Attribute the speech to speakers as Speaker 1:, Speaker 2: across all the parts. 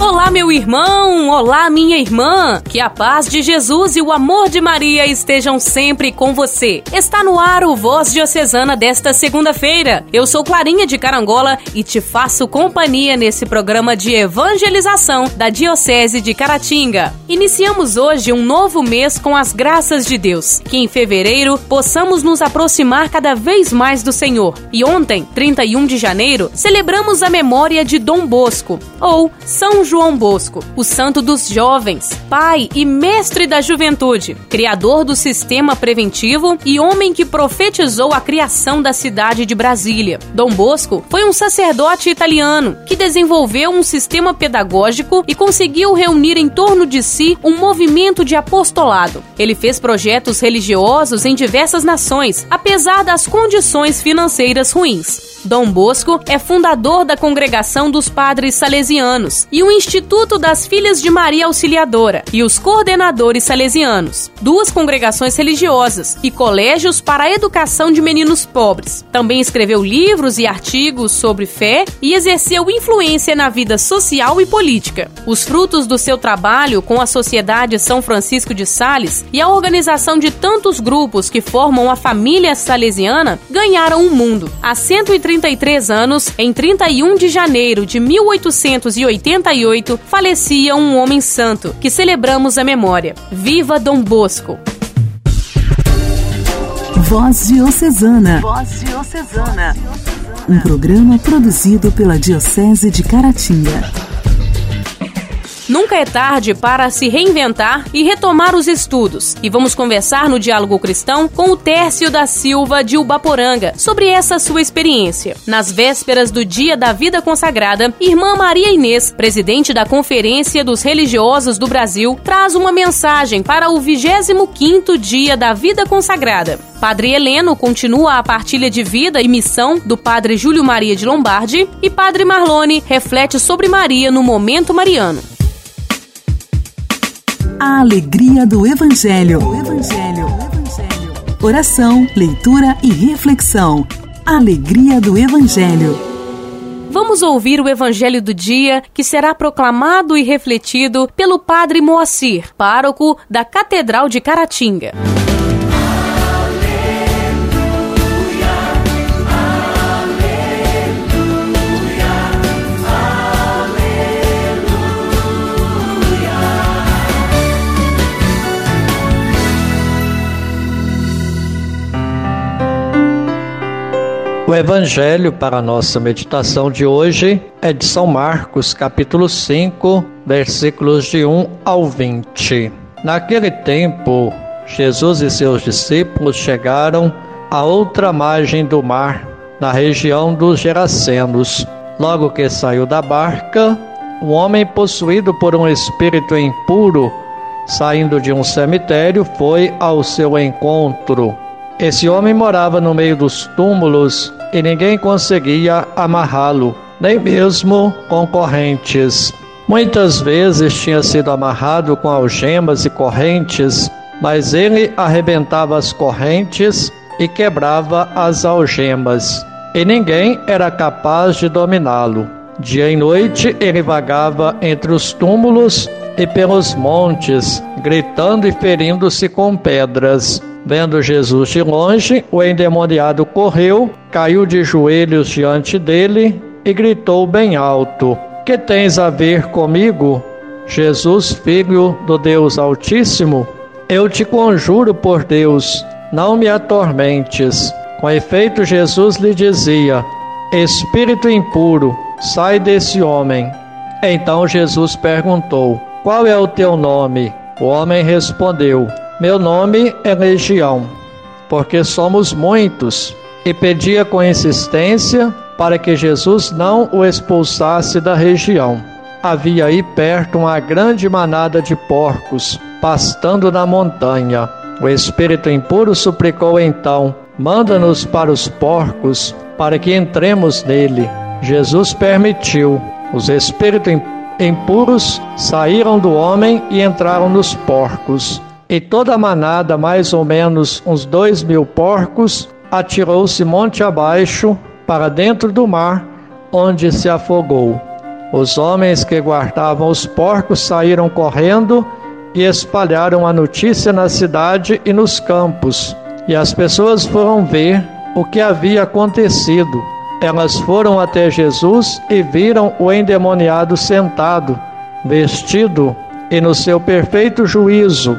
Speaker 1: Olá, meu irmão! Olá, minha irmã! Que a paz de Jesus e o amor de Maria estejam sempre com você. Está no ar o Voz Diocesana desta segunda-feira. Eu sou Clarinha de Carangola e te faço companhia nesse programa de evangelização da Diocese de Caratinga. Iniciamos hoje um novo mês com as graças de Deus. Que em fevereiro possamos nos aproximar cada vez mais do Senhor. E ontem, 31 de janeiro, celebramos a memória de Dom Bosco, ou São João Bosco, o santo dos jovens, pai e mestre da juventude, criador do sistema preventivo e homem que profetizou a criação da cidade de Brasília. Dom Bosco foi um sacerdote italiano que desenvolveu um sistema pedagógico e conseguiu reunir em torno de si um movimento de apostolado. Ele fez projetos religiosos em diversas nações, apesar das condições financeiras ruins. Dom Bosco é fundador da Congregação dos Padres Salesianos e o Instituto das Filhas de Maria Auxiliadora e os coordenadores salesianos, duas congregações religiosas e colégios para a educação de meninos pobres. Também escreveu livros e artigos sobre fé e exerceu influência na vida social e política. Os frutos do seu trabalho com a Sociedade São Francisco de Sales e a organização de tantos grupos que formam a família salesiana ganharam o mundo. Há 130 33 anos, em 31 de janeiro de 1888, falecia um homem santo, que celebramos a memória. Viva Dom Bosco!
Speaker 2: Voz Diocesana. Voz Diocesana. Um programa produzido pela Diocese de Caratinga.
Speaker 1: Nunca é tarde para se reinventar e retomar os estudos. E vamos conversar no Diálogo Cristão com o Tércio da Silva de Ubaporanga sobre essa sua experiência. Nas vésperas do Dia da Vida Consagrada, irmã Maria Inês, presidente da Conferência dos Religiosos do Brasil, traz uma mensagem para o 25º Dia da Vida Consagrada. Padre Heleno continua a partilha de vida e missão do Padre Júlio Maria de Lombardi e Padre Marlone reflete sobre Maria no momento mariano.
Speaker 2: A alegria do Evangelho. O Evangelho. O Evangelho. Oração, leitura e reflexão. Alegria do Evangelho.
Speaker 1: Vamos ouvir o Evangelho do dia que será proclamado e refletido pelo Padre Moacir, pároco da Catedral de Caratinga.
Speaker 3: O evangelho para a nossa meditação de hoje é de São Marcos, capítulo 5, versículos de 1 ao 20. Naquele tempo, Jesus e seus discípulos chegaram à outra margem do mar, na região dos Gerasenos. Logo que saiu da barca, um homem possuído por um espírito impuro, saindo de um cemitério, foi ao seu encontro esse homem morava no meio dos túmulos e ninguém conseguia amarrá-lo, nem mesmo com correntes. Muitas vezes tinha sido amarrado com algemas e correntes, mas ele arrebentava as correntes e quebrava as algemas, e ninguém era capaz de dominá-lo. Dia e noite ele vagava entre os túmulos e pelos montes, gritando e ferindo-se com pedras. Vendo Jesus de longe, o endemoniado correu, caiu de joelhos diante dele e gritou bem alto: Que tens a ver comigo, Jesus, filho do Deus Altíssimo? Eu te conjuro por Deus, não me atormentes. Com efeito, Jesus lhe dizia: Espírito impuro, sai desse homem. Então Jesus perguntou: Qual é o teu nome? O homem respondeu: meu nome é Legião, porque somos muitos, e pedia com insistência para que Jesus não o expulsasse da região. Havia aí perto uma grande manada de porcos, pastando na montanha. O espírito impuro suplicou então: Manda-nos para os porcos, para que entremos nele. Jesus permitiu. Os espíritos impuros saíram do homem e entraram nos porcos e toda a manada, mais ou menos uns dois mil porcos, atirou-se monte abaixo para dentro do mar, onde se afogou. Os homens que guardavam os porcos saíram correndo e espalharam a notícia na cidade e nos campos. E as pessoas foram ver o que havia acontecido. Elas foram até Jesus e viram o endemoniado sentado, vestido e no seu perfeito juízo,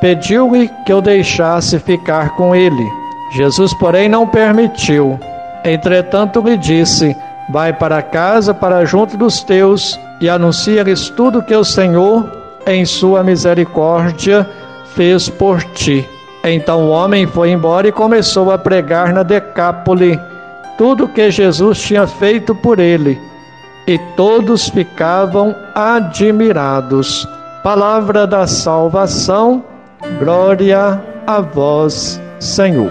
Speaker 3: pediu-lhe que o deixasse ficar com ele. Jesus, porém, não permitiu. Entretanto, lhe disse: Vai para casa, para junto dos teus, e anuncia-lhes tudo que o Senhor, em sua misericórdia, fez por ti. Então o homem foi embora e começou a pregar na Decápole tudo o que Jesus tinha feito por ele, e todos ficavam admirados. Palavra da salvação, glória a vós, Senhor.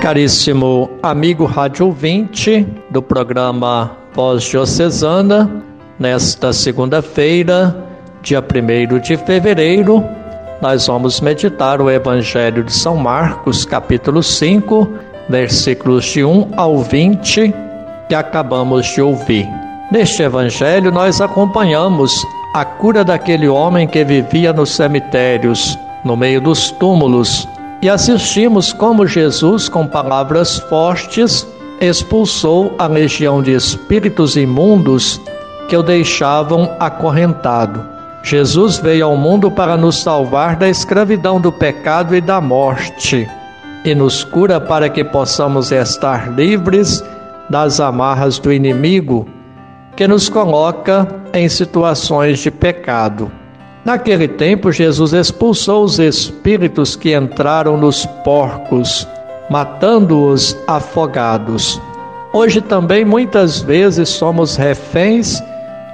Speaker 3: Caríssimo amigo rádio ouvinte do programa Voz Diocesana, nesta segunda-feira, dia 1 de fevereiro, nós vamos meditar o Evangelho de São Marcos, capítulo 5, versículos de 1 ao 20, que acabamos de ouvir. Neste Evangelho, nós acompanhamos a cura daquele homem que vivia nos cemitérios, no meio dos túmulos, e assistimos como Jesus, com palavras fortes, expulsou a legião de espíritos imundos que o deixavam acorrentado. Jesus veio ao mundo para nos salvar da escravidão do pecado e da morte, e nos cura para que possamos estar livres das amarras do inimigo que nos coloca em situações de pecado. Naquele tempo, Jesus expulsou os espíritos que entraram nos porcos, matando-os afogados. Hoje também muitas vezes somos reféns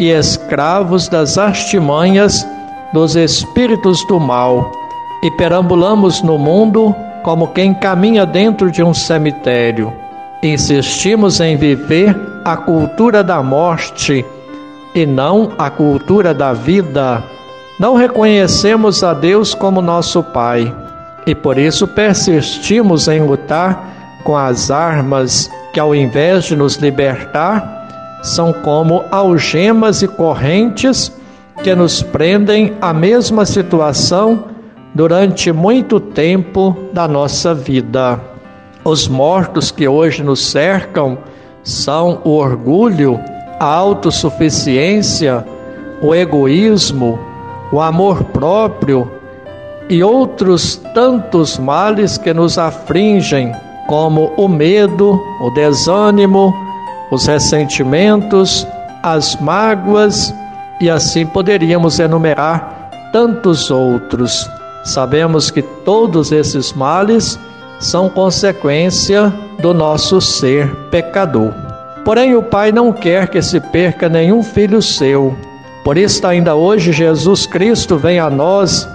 Speaker 3: e escravos das artimanhas dos espíritos do mal e perambulamos no mundo como quem caminha dentro de um cemitério. Insistimos em viver a cultura da morte e não a cultura da vida. Não reconhecemos a Deus como nosso Pai e por isso persistimos em lutar com as armas que, ao invés de nos libertar, são como algemas e correntes que nos prendem à mesma situação durante muito tempo da nossa vida. Os mortos que hoje nos cercam são o orgulho, a autossuficiência, o egoísmo, o amor próprio e outros tantos males que nos afligem, como o medo, o desânimo, os ressentimentos, as mágoas e assim poderíamos enumerar tantos outros. Sabemos que todos esses males são consequência do nosso ser pecador. Porém, o Pai não quer que se perca nenhum filho seu. Por isso, ainda hoje, Jesus Cristo vem a nós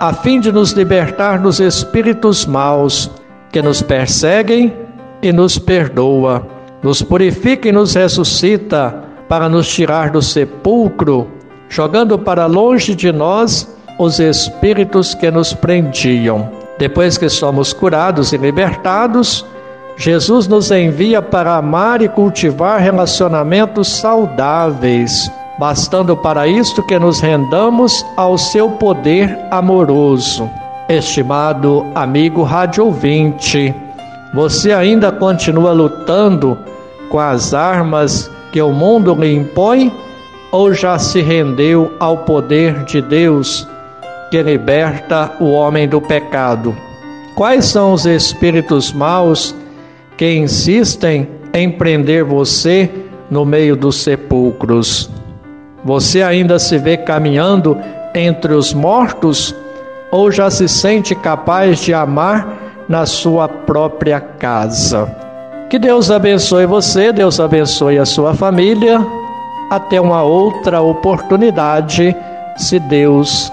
Speaker 3: a fim de nos libertar dos espíritos maus que nos perseguem e nos perdoa nos purifica e nos ressuscita para nos tirar do sepulcro, jogando para longe de nós os espíritos que nos prendiam. Depois que somos curados e libertados, Jesus nos envia para amar e cultivar relacionamentos saudáveis, bastando para isto que nos rendamos ao seu poder amoroso. Estimado amigo rádio ouvinte, você ainda continua lutando com as armas que o mundo lhe impõe ou já se rendeu ao poder de Deus que liberta o homem do pecado? Quais são os espíritos maus que insistem em prender você no meio dos sepulcros? Você ainda se vê caminhando entre os mortos ou já se sente capaz de amar na sua própria casa. Que Deus abençoe você, Deus abençoe a sua família. Até uma outra oportunidade, se Deus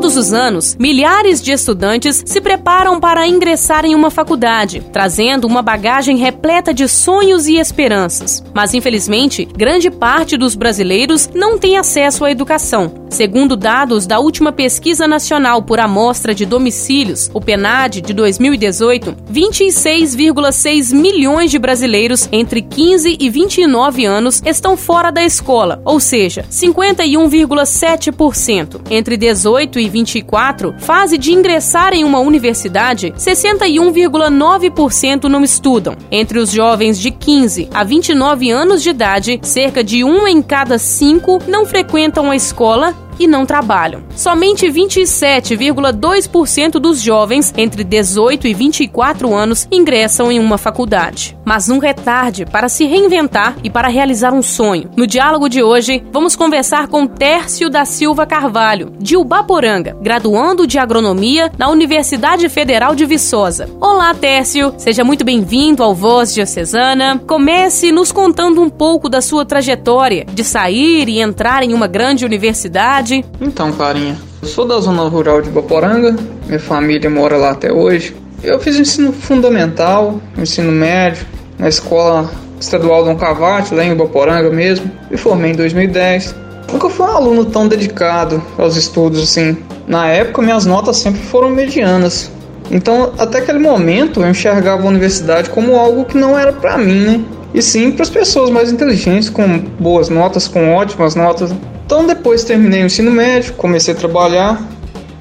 Speaker 1: Todos os anos, milhares de estudantes se preparam para ingressar em uma faculdade, trazendo uma bagagem repleta de sonhos e esperanças. Mas, infelizmente, grande parte dos brasileiros não tem acesso à educação. Segundo dados da última pesquisa nacional por amostra de domicílios, o PNAD de 2018, 26,6 milhões de brasileiros entre 15 e 29 anos estão fora da escola, ou seja, 51,7%. Entre 18 e 24, fase de ingressar em uma universidade, 61,9% não estudam. Entre os jovens de 15 a 29 anos de idade, cerca de um em cada cinco não frequentam a escola e não trabalham. Somente 27,2% dos jovens entre 18 e 24 anos ingressam em uma faculdade. Mas nunca é tarde para se reinventar e para realizar um sonho. No diálogo de hoje, vamos conversar com Tércio da Silva Carvalho, de Ubaporanga, graduando de agronomia na Universidade Federal de Viçosa. Olá, Tércio, seja muito bem-vindo ao Voz Diocesana. Comece nos contando um pouco da sua trajetória de sair e entrar em uma grande universidade
Speaker 4: então, Clarinha, eu sou da zona rural de Boporanga, minha família mora lá até hoje. Eu fiz ensino fundamental, ensino médio, na escola estadual Dom Cavate, lá em Boporanga mesmo. Me formei em 2010. Nunca fui um aluno tão dedicado aos estudos assim. Na época, minhas notas sempre foram medianas. Então, até aquele momento, eu enxergava a universidade como algo que não era para mim, né? E sim para as pessoas mais inteligentes, com boas notas, com ótimas notas. Então depois terminei o ensino médio, comecei a trabalhar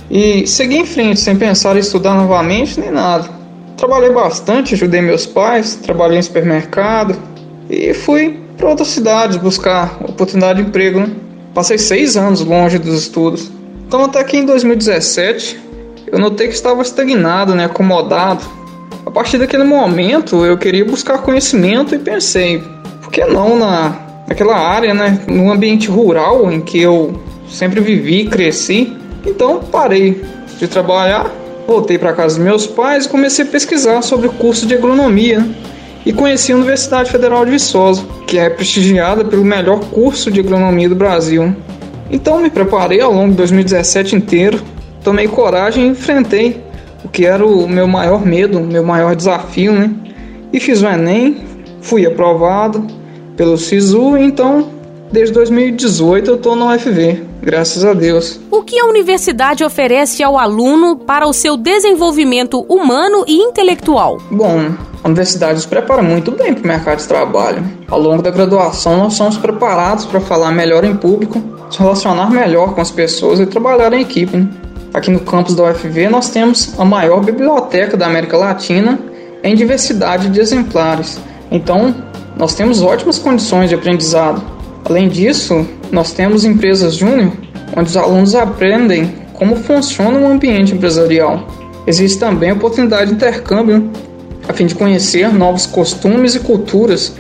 Speaker 4: e segui em frente sem pensar em estudar novamente nem nada. Trabalhei bastante, ajudei meus pais, trabalhei em supermercado e fui para outras cidades buscar oportunidade de emprego. Né? Passei seis anos longe dos estudos. Então até que em 2017 eu notei que estava estagnado, né, acomodado. A partir daquele momento eu queria buscar conhecimento e pensei, por que não na naquela área, né, no ambiente rural em que eu sempre vivi, cresci. Então parei de trabalhar, voltei para casa dos meus pais e comecei a pesquisar sobre o curso de agronomia. E conheci a Universidade Federal de Viçosa, que é prestigiada pelo melhor curso de agronomia do Brasil. Então me preparei ao longo de 2017 inteiro, tomei coragem e enfrentei o que era o meu maior medo, meu maior desafio, né? E fiz o Enem, fui aprovado, pelo SISU, então desde 2018 eu estou na UFV, graças a Deus.
Speaker 1: O que a universidade oferece ao aluno para o seu desenvolvimento humano e intelectual?
Speaker 4: Bom, a universidade nos prepara muito bem para o mercado de trabalho. Ao longo da graduação, nós somos preparados para falar melhor em público, se relacionar melhor com as pessoas e trabalhar em equipe. Né? Aqui no campus da UFV, nós temos a maior biblioteca da América Latina em diversidade de exemplares. Então, nós temos ótimas condições de aprendizado. Além disso, nós temos empresas júnior, onde os alunos aprendem como funciona o um ambiente empresarial. Existe também a oportunidade de intercâmbio, a fim de conhecer novos costumes e culturas.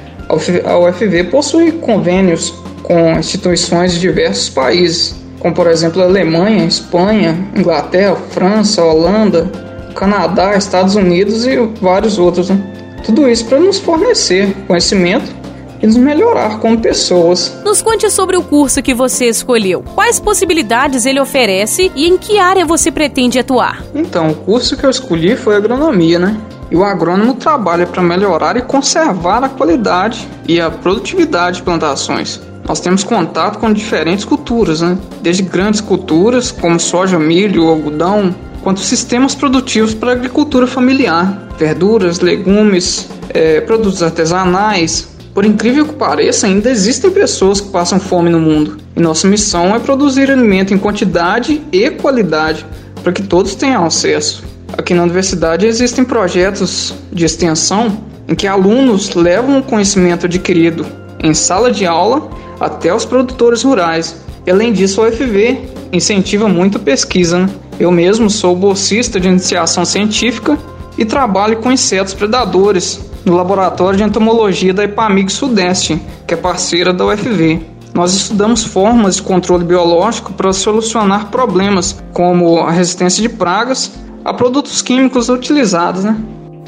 Speaker 4: A UFV possui convênios com instituições de diversos países, como por exemplo Alemanha, Espanha, Inglaterra, França, Holanda, Canadá, Estados Unidos e vários outros. Né? Tudo isso para nos fornecer conhecimento e nos melhorar como pessoas.
Speaker 1: Nos conte sobre o curso que você escolheu. Quais possibilidades ele oferece e em que área você pretende atuar?
Speaker 4: Então, o curso que eu escolhi foi agronomia, né? E o agrônomo trabalha para melhorar e conservar a qualidade e a produtividade de plantações. Nós temos contato com diferentes culturas, né? desde grandes culturas como soja, milho, algodão, quanto sistemas produtivos para agricultura familiar, verduras, legumes, é, produtos artesanais. Por incrível que pareça, ainda existem pessoas que passam fome no mundo. E nossa missão é produzir alimento em quantidade e qualidade para que todos tenham acesso. Aqui na universidade existem projetos de extensão em que alunos levam o conhecimento adquirido em sala de aula até os produtores rurais. E, além disso, a UFV incentiva muito a pesquisa. Né? Eu mesmo sou bolsista de iniciação científica e trabalho com insetos predadores no laboratório de entomologia da Ipamig Sudeste, que é parceira da UFV. Nós estudamos formas de controle biológico para solucionar problemas como a resistência de pragas a produtos químicos utilizados, né?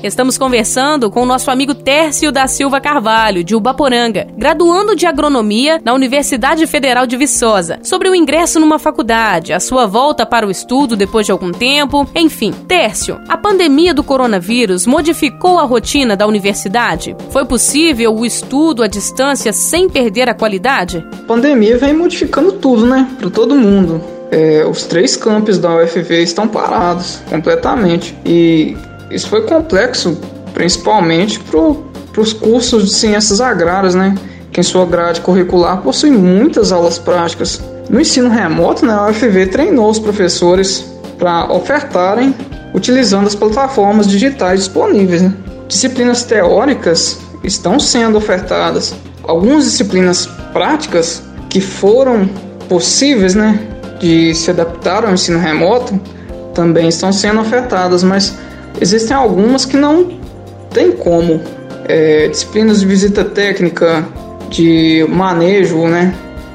Speaker 1: Estamos conversando com o nosso amigo Tércio da Silva Carvalho, de Ubaporanga, graduando de agronomia na Universidade Federal de Viçosa, sobre o ingresso numa faculdade, a sua volta para o estudo depois de algum tempo, enfim. Tércio, a pandemia do coronavírus modificou a rotina da universidade? Foi possível o estudo à distância sem perder a qualidade?
Speaker 4: A pandemia vem modificando tudo, né, para todo mundo. É, os três campos da UFV estão parados completamente e isso foi complexo, principalmente para os cursos de ciências agrárias, né? Que em sua grade curricular possui muitas aulas práticas. No ensino remoto, né, a UFV treinou os professores para ofertarem utilizando as plataformas digitais disponíveis. Né? Disciplinas teóricas estão sendo ofertadas. Algumas disciplinas práticas que foram possíveis né, de se adaptar ao ensino remoto também estão sendo ofertadas, mas Existem algumas que não tem como. É, disciplinas de visita técnica, de manejo, né?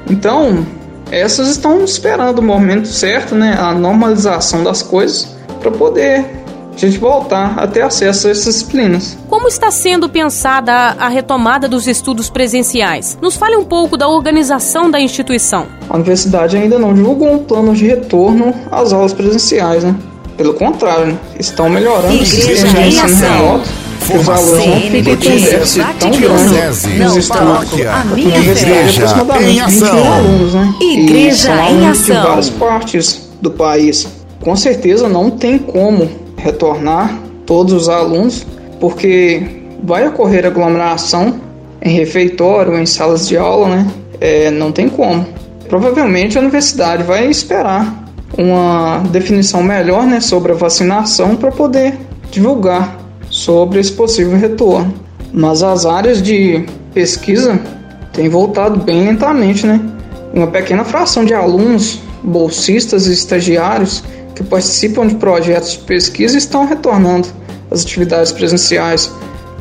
Speaker 4: Então, essas estão esperando o momento certo, né? A normalização das coisas para poder a gente voltar a ter acesso a essas disciplinas.
Speaker 1: Como está sendo pensada a retomada dos estudos presenciais? Nos fale um pouco da organização da instituição.
Speaker 4: A universidade ainda não divulgou um plano de retorno às aulas presenciais, né? Pelo contrário, estão melhorando o sistema de ensino remoto. Os alunos não ficam com um déficit tão grande nos estudos. A igreja em ação. Alunos, né? Igreja e em ação. de várias partes do país. Com certeza não tem como retornar todos os alunos, porque vai ocorrer aglomeração em refeitório, em salas de aula, né? É, não tem como. Provavelmente a universidade vai esperar uma definição melhor né, sobre a vacinação para poder divulgar sobre esse possível retorno. Mas as áreas de pesquisa têm voltado bem lentamente, né? Uma pequena fração de alunos, bolsistas e estagiários que participam de projetos de pesquisa estão retornando às atividades presenciais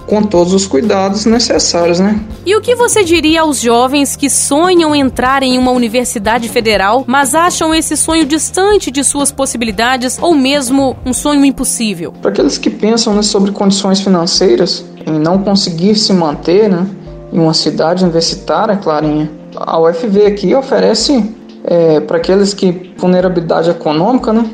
Speaker 4: com todos os cuidados necessários, né?
Speaker 1: E o que você diria aos jovens que sonham entrar em uma universidade federal, mas acham esse sonho distante de suas possibilidades ou mesmo um sonho impossível?
Speaker 4: Para aqueles que pensam né, sobre condições financeiras, em não conseguir se manter né, em uma cidade universitária, Clarinha, a UFV aqui oferece é, para aqueles que vulnerabilidade econômica, né?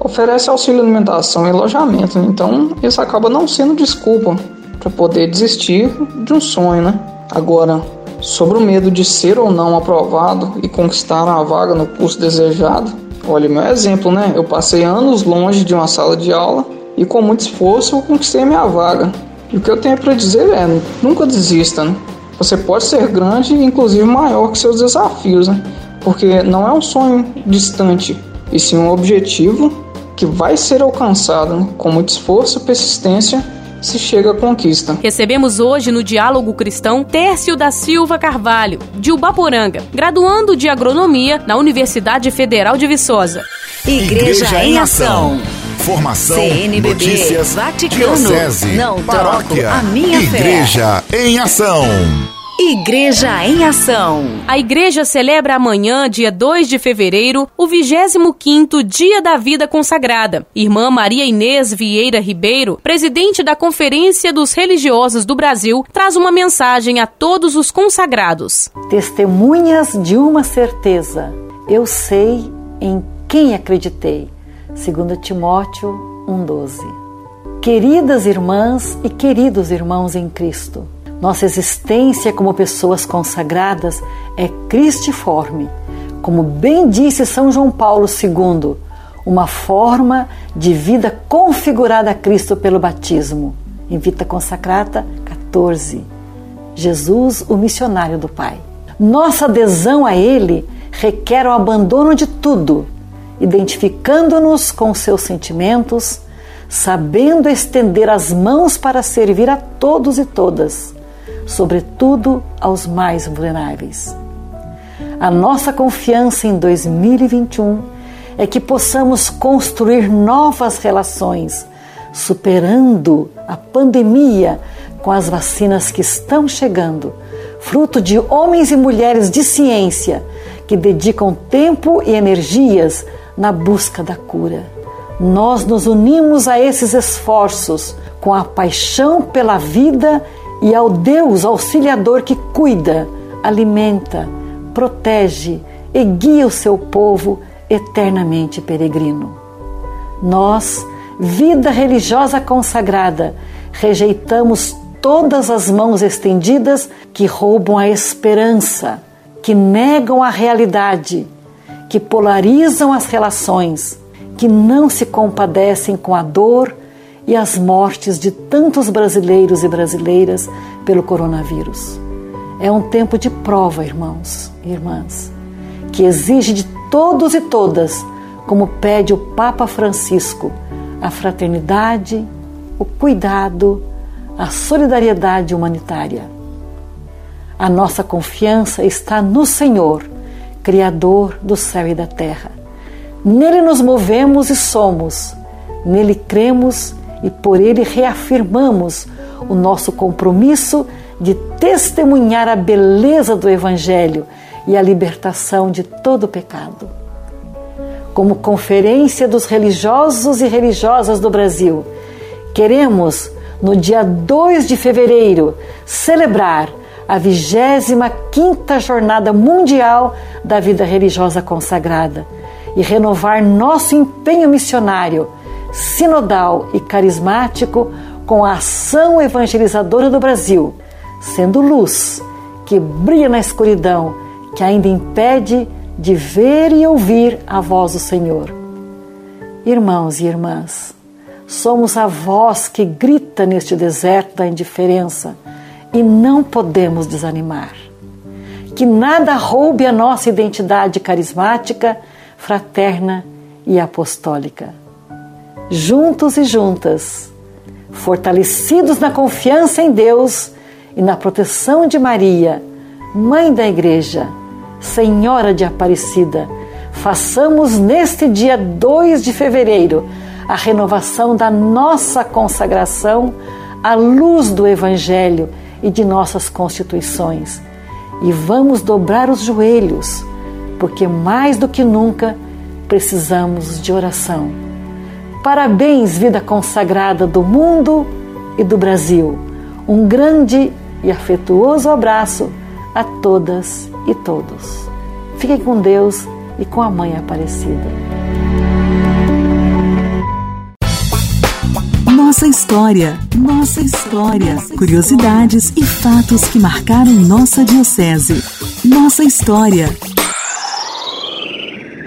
Speaker 4: Oferece auxílio alimentação e alojamento, né? então isso acaba não sendo desculpa para poder desistir de um sonho, né? Agora, sobre o medo de ser ou não aprovado e conquistar a vaga no curso desejado, olha meu exemplo, né? Eu passei anos longe de uma sala de aula e com muito esforço eu conquistei minha vaga. E o que eu tenho para dizer é, nunca desista, né? Você pode ser grande e inclusive maior que seus desafios, né? Porque não é um sonho distante, e sim um objetivo que vai ser alcançado né? com muito esforço, persistência se chega à conquista.
Speaker 1: Recebemos hoje no Diálogo Cristão Tércio da Silva Carvalho, de Ubaporanga, graduando de agronomia na Universidade Federal de Viçosa.
Speaker 2: Igreja, Igreja em Ação.
Speaker 5: Formação, CNBB, notícias, Vaticano, diocese, não paróquia, a minha Igreja fé. em Ação.
Speaker 2: Igreja em Ação.
Speaker 1: A igreja celebra amanhã, dia 2 de fevereiro, o 25º Dia da Vida Consagrada. Irmã Maria Inês Vieira Ribeiro, presidente da Conferência dos Religiosos do Brasil, traz uma mensagem a todos os consagrados.
Speaker 6: Testemunhas de uma certeza. Eu sei em quem acreditei. 2 Timóteo 1:12. Queridas irmãs e queridos irmãos em Cristo, nossa existência como pessoas consagradas é cristiforme. Como bem disse São João Paulo II, uma forma de vida configurada a Cristo pelo batismo. Em Vita Consacrata 14. Jesus, o missionário do Pai. Nossa adesão a Ele requer o abandono de tudo, identificando-nos com seus sentimentos, sabendo estender as mãos para servir a todos e todas sobretudo aos mais vulneráveis. A nossa confiança em 2021 é que possamos construir novas relações, superando a pandemia com as vacinas que estão chegando, fruto de homens e mulheres de ciência que dedicam tempo e energias na busca da cura. Nós nos unimos a esses esforços com a paixão pela vida e ao Deus auxiliador que cuida, alimenta, protege e guia o seu povo eternamente peregrino. Nós, vida religiosa consagrada, rejeitamos todas as mãos estendidas que roubam a esperança, que negam a realidade, que polarizam as relações, que não se compadecem com a dor e as mortes de tantos brasileiros e brasileiras pelo coronavírus. É um tempo de prova, irmãos e irmãs, que exige de todos e todas, como pede o Papa Francisco, a fraternidade, o cuidado, a solidariedade humanitária. A nossa confiança está no Senhor, Criador do céu e da terra. Nele nos movemos e somos, nele cremos e por ele reafirmamos o nosso compromisso de testemunhar a beleza do Evangelho e a libertação de todo pecado. Como Conferência dos Religiosos e Religiosas do Brasil, queremos no dia 2 de fevereiro, celebrar a 25ª Jornada Mundial da Vida Religiosa Consagrada e renovar nosso empenho missionário, sinodal e carismático com a ação evangelizadora do Brasil, sendo luz que brilha na escuridão, que ainda impede de ver e ouvir a voz do Senhor. Irmãos e irmãs, Somos a voz que grita neste deserto da indiferença e não podemos desanimar. Que nada roube a nossa identidade carismática, fraterna e apostólica. Juntos e juntas, fortalecidos na confiança em Deus e na proteção de Maria, Mãe da Igreja, Senhora de Aparecida, façamos neste dia 2 de fevereiro a renovação da nossa consagração à luz do Evangelho e de nossas constituições. E vamos dobrar os joelhos, porque mais do que nunca precisamos de oração. Parabéns, vida consagrada do mundo e do Brasil. Um grande e afetuoso abraço a todas e todos. Fiquem com Deus e com a Mãe Aparecida.
Speaker 2: Nossa história, nossa história, curiosidades e fatos que marcaram nossa diocese. Nossa história.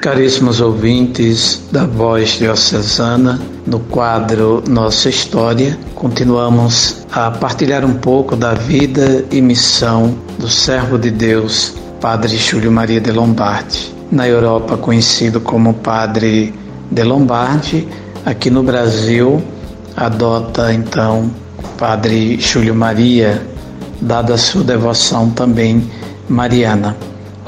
Speaker 7: Caríssimos ouvintes da Voz Diocesana, no quadro Nossa História, continuamos a partilhar um pouco da vida e missão do servo de Deus, Padre Júlio Maria de Lombardi. Na Europa, conhecido como Padre de Lombardi, aqui no Brasil, adota então Padre Júlio Maria, dada a sua devoção também mariana.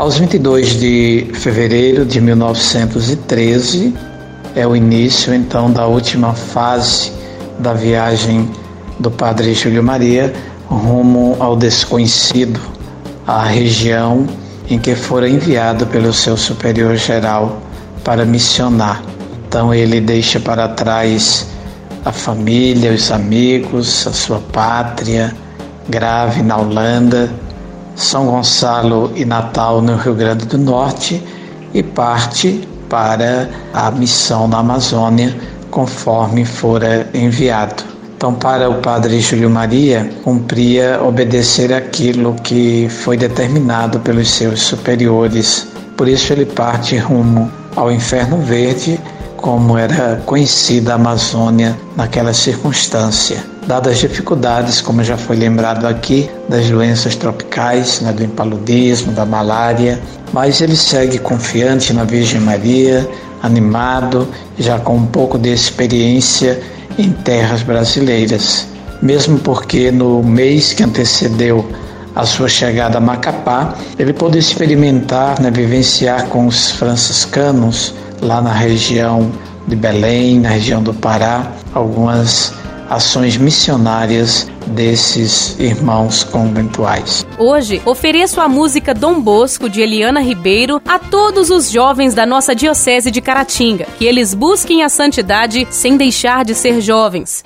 Speaker 7: Aos 22 de fevereiro de 1913 é o início então da última fase da viagem do Padre Júlio Maria rumo ao desconhecido, a região em que fora enviado pelo seu superior geral para missionar. Então ele deixa para trás a família, os amigos, a sua pátria, Grave na Holanda, São Gonçalo e Natal no Rio Grande do Norte e parte para a missão na Amazônia, conforme fora enviado. Então, para o padre Júlio Maria, cumpria obedecer aquilo que foi determinado pelos seus superiores. Por isso, ele parte rumo ao Inferno Verde como era conhecida a Amazônia naquela circunstância. Dadas as dificuldades, como já foi lembrado aqui, das doenças tropicais, né, do impaludismo, da malária, mas ele segue confiante na Virgem Maria, animado, já com um pouco de experiência em terras brasileiras. mesmo porque no mês que antecedeu a sua chegada a Macapá, ele pôde experimentar, né, vivenciar com os franciscanos lá na região de Belém, na região do Pará, algumas ações missionárias desses irmãos conventuais.
Speaker 8: Hoje, ofereço a música Dom Bosco de Eliana Ribeiro a todos os jovens da nossa Diocese de Caratinga, que eles busquem a santidade sem deixar de ser jovens.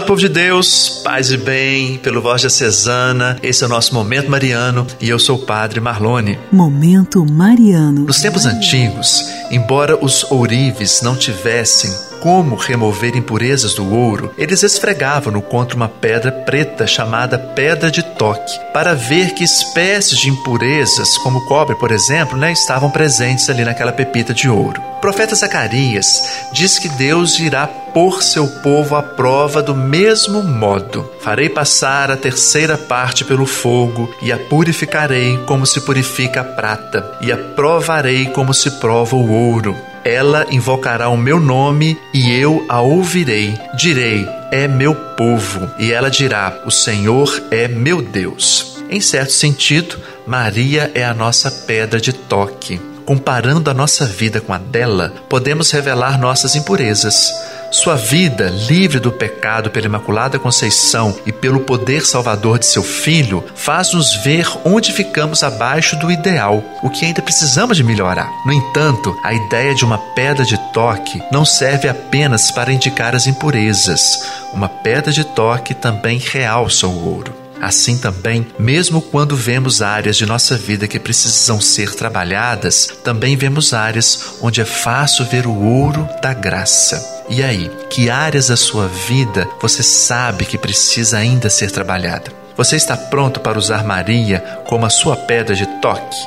Speaker 9: Povo de Deus, paz e bem, pelo voz diocesana, esse é o nosso Momento Mariano e eu sou o Padre Marlone.
Speaker 2: Momento Mariano.
Speaker 9: Nos tempos antigos, embora os ourives não tivessem como remover impurezas do ouro, eles esfregavam-no contra uma pedra preta chamada pedra de toque, para ver que espécies de impurezas, como cobre, por exemplo, né, estavam presentes ali naquela pepita de ouro. O profeta Zacarias diz que Deus irá pôr seu povo à prova do mesmo modo. Farei passar a terceira parte pelo fogo, e a purificarei como se purifica a prata, e a provarei como se prova o ouro. Ela invocará o meu nome, e eu a ouvirei. Direi: É meu povo. E ela dirá: O Senhor é meu Deus. Em certo sentido, Maria é a nossa pedra de toque. Comparando a nossa vida com a dela, podemos revelar nossas impurezas sua vida, livre do pecado pela Imaculada Conceição e pelo poder salvador de seu Filho, faz-nos ver onde ficamos abaixo do ideal, o que ainda precisamos de melhorar. No entanto, a ideia de uma pedra de toque não serve apenas para indicar as impurezas. Uma pedra de toque também realça o ouro. Assim também, mesmo quando vemos áreas de nossa vida que precisam ser trabalhadas, também vemos áreas onde é fácil ver o ouro da graça. E aí, que áreas da sua vida você sabe que precisa ainda ser trabalhada? Você está pronto para usar Maria como a sua pedra de toque?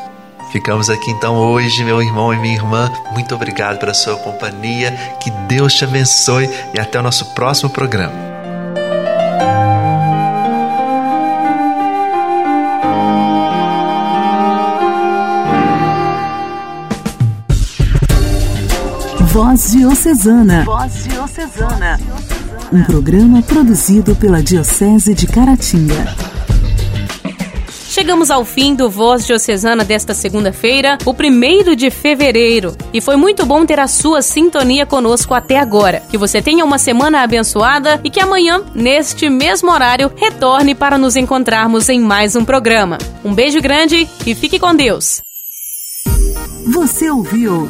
Speaker 9: Ficamos aqui então hoje, meu irmão e minha irmã. Muito obrigado pela sua companhia. Que Deus te abençoe e até o nosso próximo programa.
Speaker 2: Voz Diocesana. Voz Diocesana. Um programa produzido pela Diocese de Caratinga.
Speaker 8: Chegamos ao fim do Voz Diocesana desta segunda-feira, o primeiro de fevereiro. E foi muito bom ter a sua sintonia conosco até agora. Que você tenha uma semana abençoada e que amanhã, neste mesmo horário, retorne para nos encontrarmos em mais um programa. Um beijo grande e fique com Deus.
Speaker 2: Você ouviu?